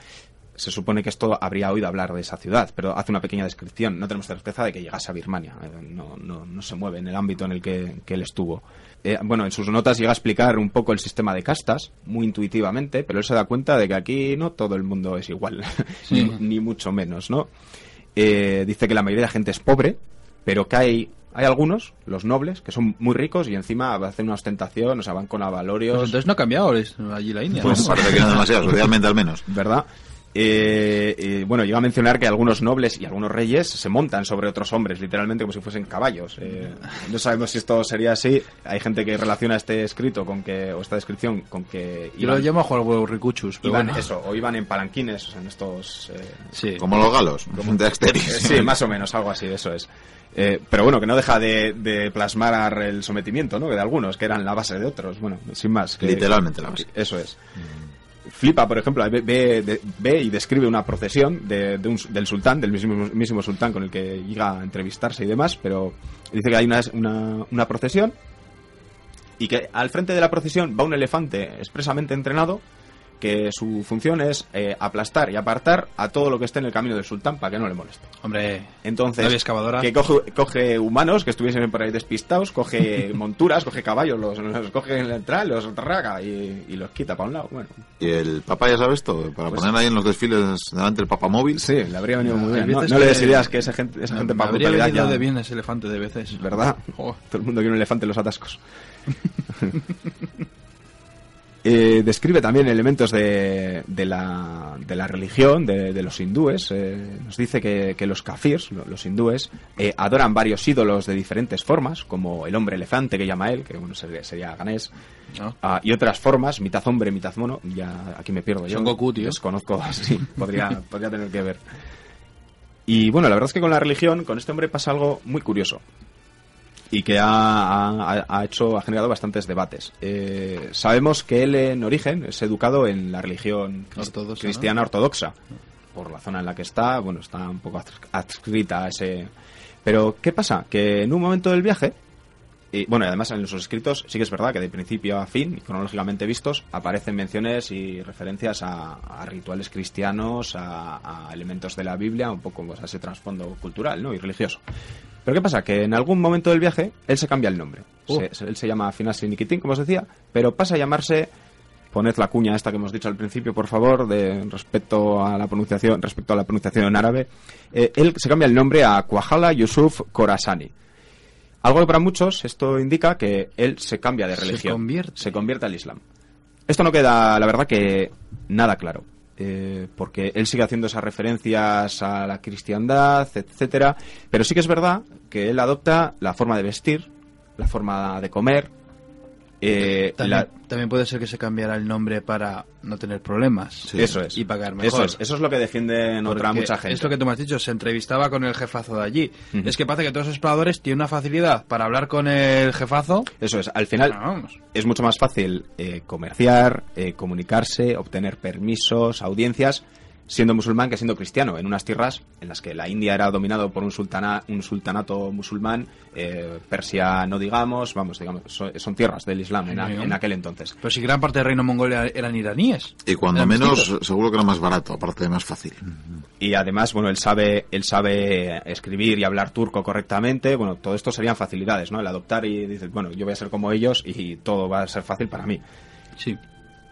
Se supone que esto habría oído hablar de esa ciudad, pero hace una pequeña descripción. No tenemos certeza de que llegase a Birmania. Eh, No, no, no se mueve en el ámbito en el que, él estuvo. Eh, bueno, en sus notas llega a explicar un poco el sistema de castas, muy intuitivamente, pero él se da cuenta de que aquí no todo el mundo es igual, Sí. ni, ni mucho menos, ¿no? Eh, dice que la mayoría de la gente es pobre, pero que hay, hay algunos, los nobles, que son muy ricos y encima hacen una ostentación, o sea, van con avalorios, Pues entonces no ha cambiado es- allí la India, Pues ¿no? parece que no demasiado, socialmente al menos. ¿verdad? Eh, eh, bueno, llega a mencionar que algunos nobles y algunos reyes se montan sobre otros hombres, literalmente como si fuesen caballos. Eh, no sabemos si esto sería así. Hay gente que relaciona este escrito con que, o esta descripción con que Yo lo llamo juego ricuchus, pero iban, bueno. eso, o iban en palanquines, o sea, en estos... eh, Sí. Como los galos, de Eh. Sí, más o menos, algo así, eso es. Eh, pero bueno, que no deja de, de plasmar el sometimiento, ¿no? Que de algunos, que eran la base de otros. Bueno, sin más. que- Literalmente la base. Eso es. Flipa, por ejemplo, ve, ve y describe una procesión de, de un- del sultán, del mismo, mismo sultán con el que llega a entrevistarse y demás, pero dice que hay una, una, una procesión y que al frente de la procesión va un elefante expresamente entrenado que su función es eh, aplastar y apartar a todo lo que esté en el camino del sultán para que no le moleste. Hombre, Entonces, ¿No había excavadora? que coge, coge humanos que estuviesen por ahí despistados, coge monturas, coge caballos, los, los coge en la entrada, los raga y, y los quita para un lado. Bueno, Y el papá ya sabe esto, para Pues- poner ahí en los desfiles delante del papamóvil. sí, le habría venido muy hay bien. No, no le ideas que esa gente, esa gente para habría brutalidad venido ya- de bien ese elefante de veces. ¿Verdad? Todo el mundo quiere un elefante en los atascos. Eh, describe también elementos de, de, la, de la religión, de, de los hindúes. Eh, nos dice que, que los kafirs, lo- los hindúes, eh, adoran varios ídolos de diferentes formas, como el hombre elefante que llama él, que bueno, sería, sería ganés, ¿no? ah, y otras formas, mitad hombre, mitad mono. Ya aquí me pierdo yo. Son Goku, tío. Desconozco, sí, podría, podría tener que ver. Y bueno, la verdad es que con la religión, con este hombre pasa algo muy curioso y que ha, ha- ha hecho, ha generado bastantes debates. Eh, sabemos que él en origen es educado en la religión Ortodoxa, cristiana ortodoxa. Por la zona en la que está, bueno, está un poco ads- adscrita a ese... Pero, ¿qué pasa? Que en un momento del viaje, y bueno, y además en sus escritos sí que es verdad que de principio a fin, cronológicamente vistos, aparecen menciones y referencias a, a rituales cristianos, a, a elementos de la Biblia, un poco pues, a ese trasfondo cultural ¿no? y religioso. Pero ¿qué pasa? Que en algún momento del viaje él se cambia el nombre. Se- se- él se llama Finasi Nikitin, como os decía, pero pasa a llamarse poned la cuña esta que hemos dicho al principio, por favor, de respecto a la pronunciación, respecto a la pronunciación en árabe. Eh, él se cambia el nombre a Kwajala Yusuf Khorasani. Algo que para muchos esto indica que él se cambia de Se religión. convierte. Se convierte al Islam. Esto no queda, la verdad, que nada claro. Eh, porque él sigue haciendo esas referencias a la cristiandad, etcétera. Pero sí que es verdad que él adopta la forma de vestir, la forma de comer. Eh, También, la- también puede ser que se cambiara el nombre para no tener problemas. eso es. Y pagar mejor. Eso es, eso es lo que defienden otra mucha gente. Es lo que tú me has dicho, se entrevistaba con el jefazo de allí. Es que parece que todos los exploradores tienen una facilidad para hablar con el jefazo. Eso es, al final Ah, vamos. es mucho más fácil eh, comerciar, eh, comunicarse, obtener permisos, audiencias, siendo musulmán que siendo cristiano, en unas tierras en las que la India era dominado por un, sultana, un sultanato musulmán, eh, Persia no digamos, vamos, digamos, so- son, tierras del Islam en, a- Sí, en aquel entonces. Pero si gran parte del reino mongol era- eran iraníes. Y cuando menos, seguro que era más barato, aparte de más fácil. Y además, bueno, él sabe, él sabe escribir y hablar turco correctamente. Bueno, todo esto serían facilidades, ¿no? El adoptar y dices, bueno, yo voy a ser como ellos y todo va a ser fácil para mí. Sí.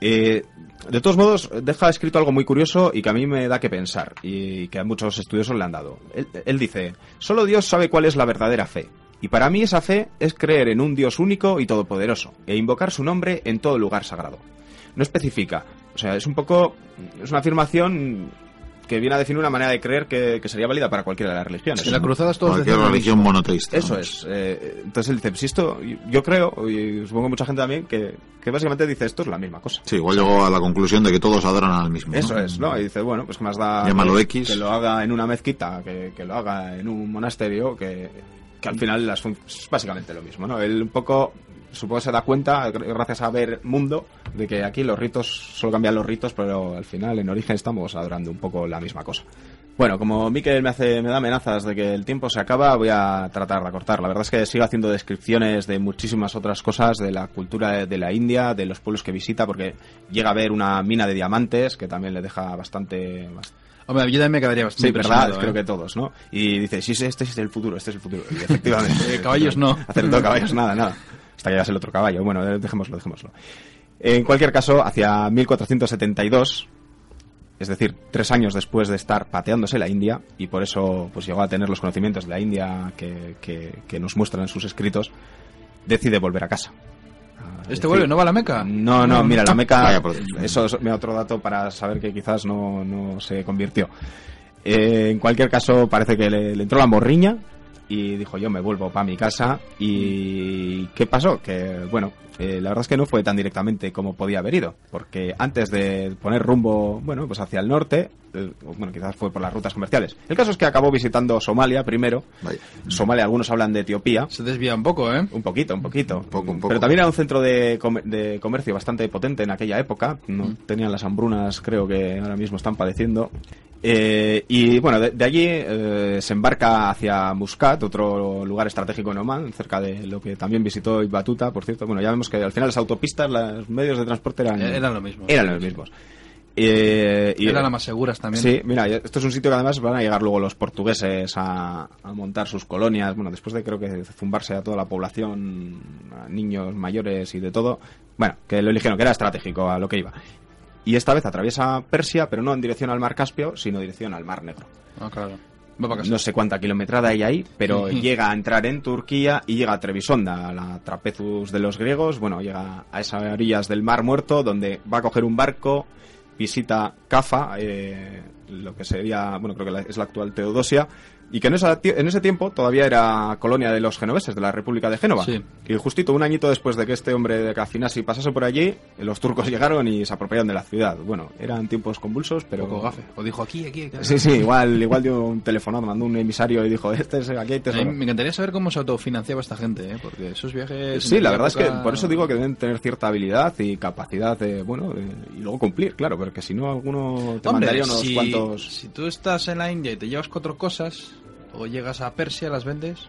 Eh, de todos modos, deja escrito algo muy curioso y que a mí me da que pensar y que a muchos estudiosos le han dado. Él, él dice, solo Dios sabe cuál es la verdadera fe. Y para mí esa fe es creer en un Dios único y todopoderoso e invocar su nombre en todo lugar sagrado. No especifica. O sea, es un poco... Es una afirmación que viene a definir una manera de creer que, que sería válida para cualquiera de las religiones. En la cruzada todos Cualquier religión mismo. monoteísta. Eso es. eh, entonces él dice, si esto, yo creo, y supongo que mucha gente también, que, que básicamente dice esto es la misma cosa. Sí, igual llegó a la conclusión de que todos adoran al mismo. ¿no? Eso es, ¿no? Y dice, bueno, pues que más da Llámalo que, X. que lo haga en una mezquita, que, que lo haga en un monasterio, que, que al final las es básicamente lo mismo, ¿no? Él un poco, supongo que se da cuenta, gr- gracias a ver Mundo, de que aquí los ritos, solo cambian los ritos, pero al final en origen estamos adorando un poco la misma cosa. Bueno, como Miquel me hace, me da amenazas de que el tiempo se acaba, voy a tratar de acortar. La verdad es que sigo haciendo descripciones de muchísimas otras cosas, de la cultura de, la India, de los pueblos que visita, porque llega a ver una mina de diamantes, que también le deja bastante... bast- Hombre, yo también me quedaría bastante Sí, verdad, creo ¿eh? que todos, ¿no? Y dice, sí, sí, este es el futuro, este es el futuro. Y efectivamente. Caballos no. Acertó caballos, nada, nada. Hasta que llegase el otro caballo. Bueno, dejémoslo, dejémoslo. En cualquier caso, hacia 1472, es decir, tres años después de estar pateándose la India, y por eso pues llegó a tener los conocimientos de la India que, que, que nos muestran en sus escritos, decide volver a casa. A ¿Este decir- vuelve? ¿No va a la Meca? No, no, mira, la Meca, Vaya por Dios. eso es otro dato para saber que quizás no, no se convirtió. Eh, en cualquier caso, parece que le, le entró la morriña y dijo yo me vuelvo para mi casa y ¿qué pasó? Que bueno, eh, la verdad es que no fue tan directamente como podía haber ido, porque antes de poner rumbo, bueno, pues hacia el norte, eh, bueno, quizás fue por las rutas comerciales. El caso es que acabó visitando Somalia primero. Vaya. Somalia, algunos hablan de Etiopía. Se desvía un poco, ¿eh? Un poquito, un poquito. Un poco, un poco. Pero también era un centro de, comer- de comercio bastante potente en aquella época. No tenían las hambrunas, creo que ahora mismo están padeciendo. Eh, y bueno, de, de allí eh, se embarca hacia Muscat, otro lugar estratégico en Oman, cerca de lo que también visitó Ibn Battuta, por cierto. Bueno, ya vemos que al final las autopistas, los medios de transporte eran, Eh, Eran lo mismo. eran los mismos. Eh, y, Eran las más seguras también. Sí, mira, esto es un sitio que además van a llegar luego los portugueses a, a montar sus colonias, bueno, después de creo que zumbarse a toda la población, a niños mayores y de todo, bueno, que lo eligieron, que era estratégico a lo que iba. Y esta vez atraviesa Persia, pero no en dirección al mar Caspio, sino en dirección al mar Negro. Ah, claro. No sé cuánta kilometrada hay ahí, pero llega a entrar en Turquía y llega a Trebisonda, a la trapezus de los griegos. Bueno, llega a esas orillas del Mar Muerto, donde va a coger un barco, visita Cafa, eh, lo que sería, bueno, creo que la- es la actual Teodosia, y que en, esa ti- en ese tiempo todavía era colonia de los genoveses, de la República de Génova. Sí. Y justito un añito después de que este hombre de Cafinasi pasase por allí, los turcos llegaron y se apropiaron de la ciudad. Bueno, eran tiempos convulsos, pero... Poco gafe. O dijo aquí, aquí. aquí. Sí, sí, igual, igual dio un telefonado, mandó un emisario y dijo, este es, aquí hay tesoro. me encantaría saber cómo se autofinanciaba esta gente, ¿eh? Porque esos viajes... Sí, la verdad es que por eso digo que deben tener cierta habilidad y capacidad de, bueno, de- y luego cumplir, claro, porque si no alguno te Hombre, mandaría unos si, cuantos... si tú estás en la India y te llevas cuatro cosas, o llegas a Persia, las vendes...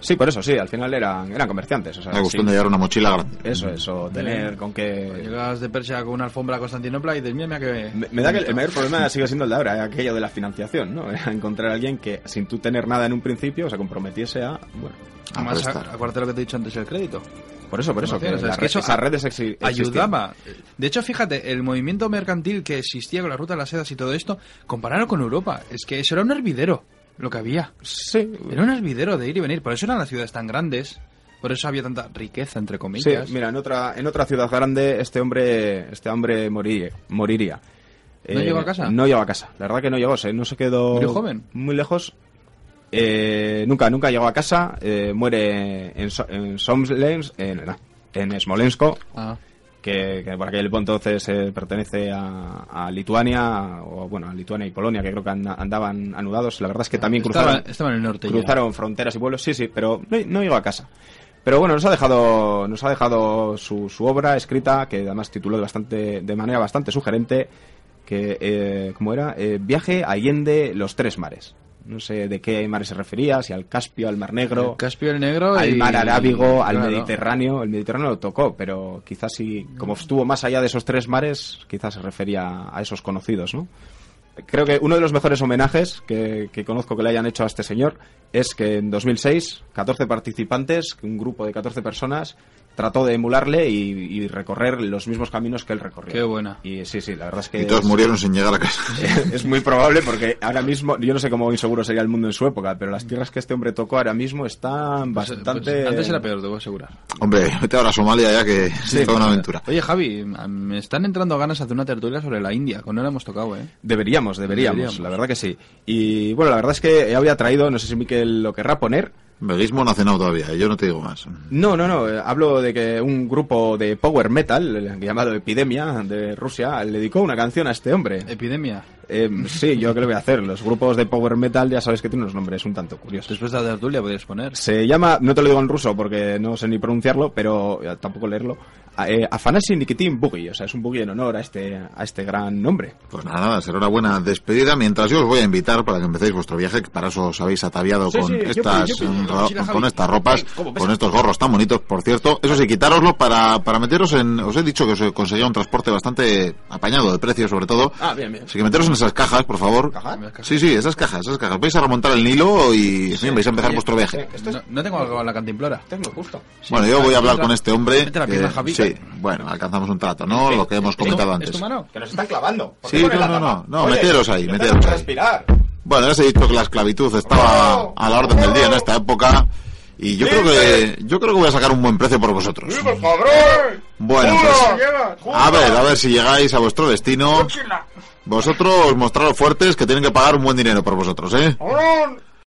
Sí, por eso, sí, al final eran, eran comerciantes, o sea, Era cuestión sí. de llevar una mochila grande. Eso, eso, tener con O qué... Llegas de Persia con una alfombra a Constantinopla y dices, mira, mira que... Me, me da que el, el mayor problema sigue siendo el de ahora, aquello de la financiación, ¿no? Era encontrar a alguien que, sin tú tener nada en un principio, se comprometiese a, bueno, Además, a- acuérdate lo que te he dicho antes, el crédito. Por eso, por eso, que O sea, la es que red- eso esas redes exi- existían. ayudaba. De hecho, fíjate, el movimiento mercantil que existía con la ruta de las sedas y todo esto, compararlo con Europa, es que eso era un hervidero, lo que había. Sí, Era un hervidero de ir y venir, por eso eran las ciudades tan grandes, por eso había tanta riqueza, entre Sí, comillas. mira, en otra, en otra ciudad grande este hombre, este hombre moriría. moriría. ¿No llegó a casa? No llegó a casa. La verdad que no llegó, se- no se quedó ¿Murió joven? muy lejos. Eh, nunca, nunca llegó a casa. eh, muere en, So- en Somlens, en, en Smolensko, Ah, que, que por aquel entonces eh, pertenece a, a Lituania, o bueno, a Lituania y Polonia, que creo que anda- andaban anudados. La verdad es que también estaba, cruzaron, estaba en el norte ya. cruzaron fronteras y pueblos, sí, sí, pero no, no llegó a casa. Pero bueno, nos ha dejado, nos ha dejado su, su obra escrita, que además tituló de, bastante, de manera bastante sugerente, que, eh, ¿cómo era? Eh, Viaje Allende los Tres Mares. No sé de qué mares se refería, si al Caspio, al Mar Negro, El Caspio, el Negro al y- Mar Arábigo, al claro. Mediterráneo. El Mediterráneo lo tocó, pero quizás si, como estuvo más allá de esos tres mares, quizás se refería a esos conocidos, ¿no? Creo que uno de los mejores homenajes que, que conozco que le hayan hecho a este señor es que en 2006, 14 participantes, un grupo de 14 personas, trató de emularle y, y recorrer los mismos caminos que él recorrió. Qué buena. Y sí, sí, la verdad es que... Y todos es- murieron sin llegar a casa. es muy probable porque ahora mismo, yo no sé cómo inseguro sería el mundo en su época, pero las tierras que este hombre tocó ahora mismo están Pues, bastante... pues, antes era peor, debo asegurar. Hombre, vete ahora a Somalia ya que es toda una aventura. Oye, Javi, me están entrando ganas de hacer una tertulia sobre la India, que no la hemos tocado, ¿eh? Deberíamos, deberíamos, Deberíamos. la verdad que sí. Y bueno, la verdad es que había traído, no sé si Miquel lo querrá poner. Veguismo no ha cenado todavía, yo no te digo más. No, no, no, eh, hablo de que un grupo de power metal eh, llamado Epidemia de Rusia le dedicó una canción a este hombre. Epidemia. Eh, sí, yo qué le voy a hacer. Los grupos de power metal ya sabes que tienen unos nombres un tanto curiosos. Después de la tertulia podrías poner. Se llama, no te lo digo en ruso porque no sé ni pronunciarlo, pero eh, tampoco leerlo. eh, Afanasy Nikitin Boogie, o sea, es un boogie en honor a este, a este gran nombre. Pues nada, nada, será una buena despedida. Mientras yo os voy a invitar para que empecéis vuestro viaje, que para eso os habéis ataviado Sí, con, sí, yo estas, yo ro- mochila, con Javi. estas ropas, con estos gorros tan bonitos, por cierto. Eso sí, quitároslo para, para meteros en... Os he dicho que os conseguía un transporte bastante apañado de precio, sobre todo. Ah, bien, bien. Así que meteros en esas cajas, por favor. ¿Cajas? Sí, sí, esas cajas, esas cajas. Vais a remontar el Nilo y fin, vais a empezar vuestro viaje. Es... No, no tengo algo en la cantimplora. Tengo justo. Bueno, yo voy a hablar con este hombre. Mete la que- pierna, Javi. sí, bueno, alcanzamos un trato, ¿no? Lo que hemos comentado ¿Es antes. mano? Que nos están clavando. ¿Por qué Sí, no, la no, no, tapa? no, Oye, meteros ahí, meteros ahí. respirar. Bueno, ya os he dicho que la esclavitud estaba a la orden del día en esta época y yo creo que yo creo que voy a sacar un buen precio por vosotros. Bueno, pues a ver, a ver si llegáis a vuestro destino. Vosotros mostraros fuertes que tienen que pagar un buen dinero por vosotros, ¿eh?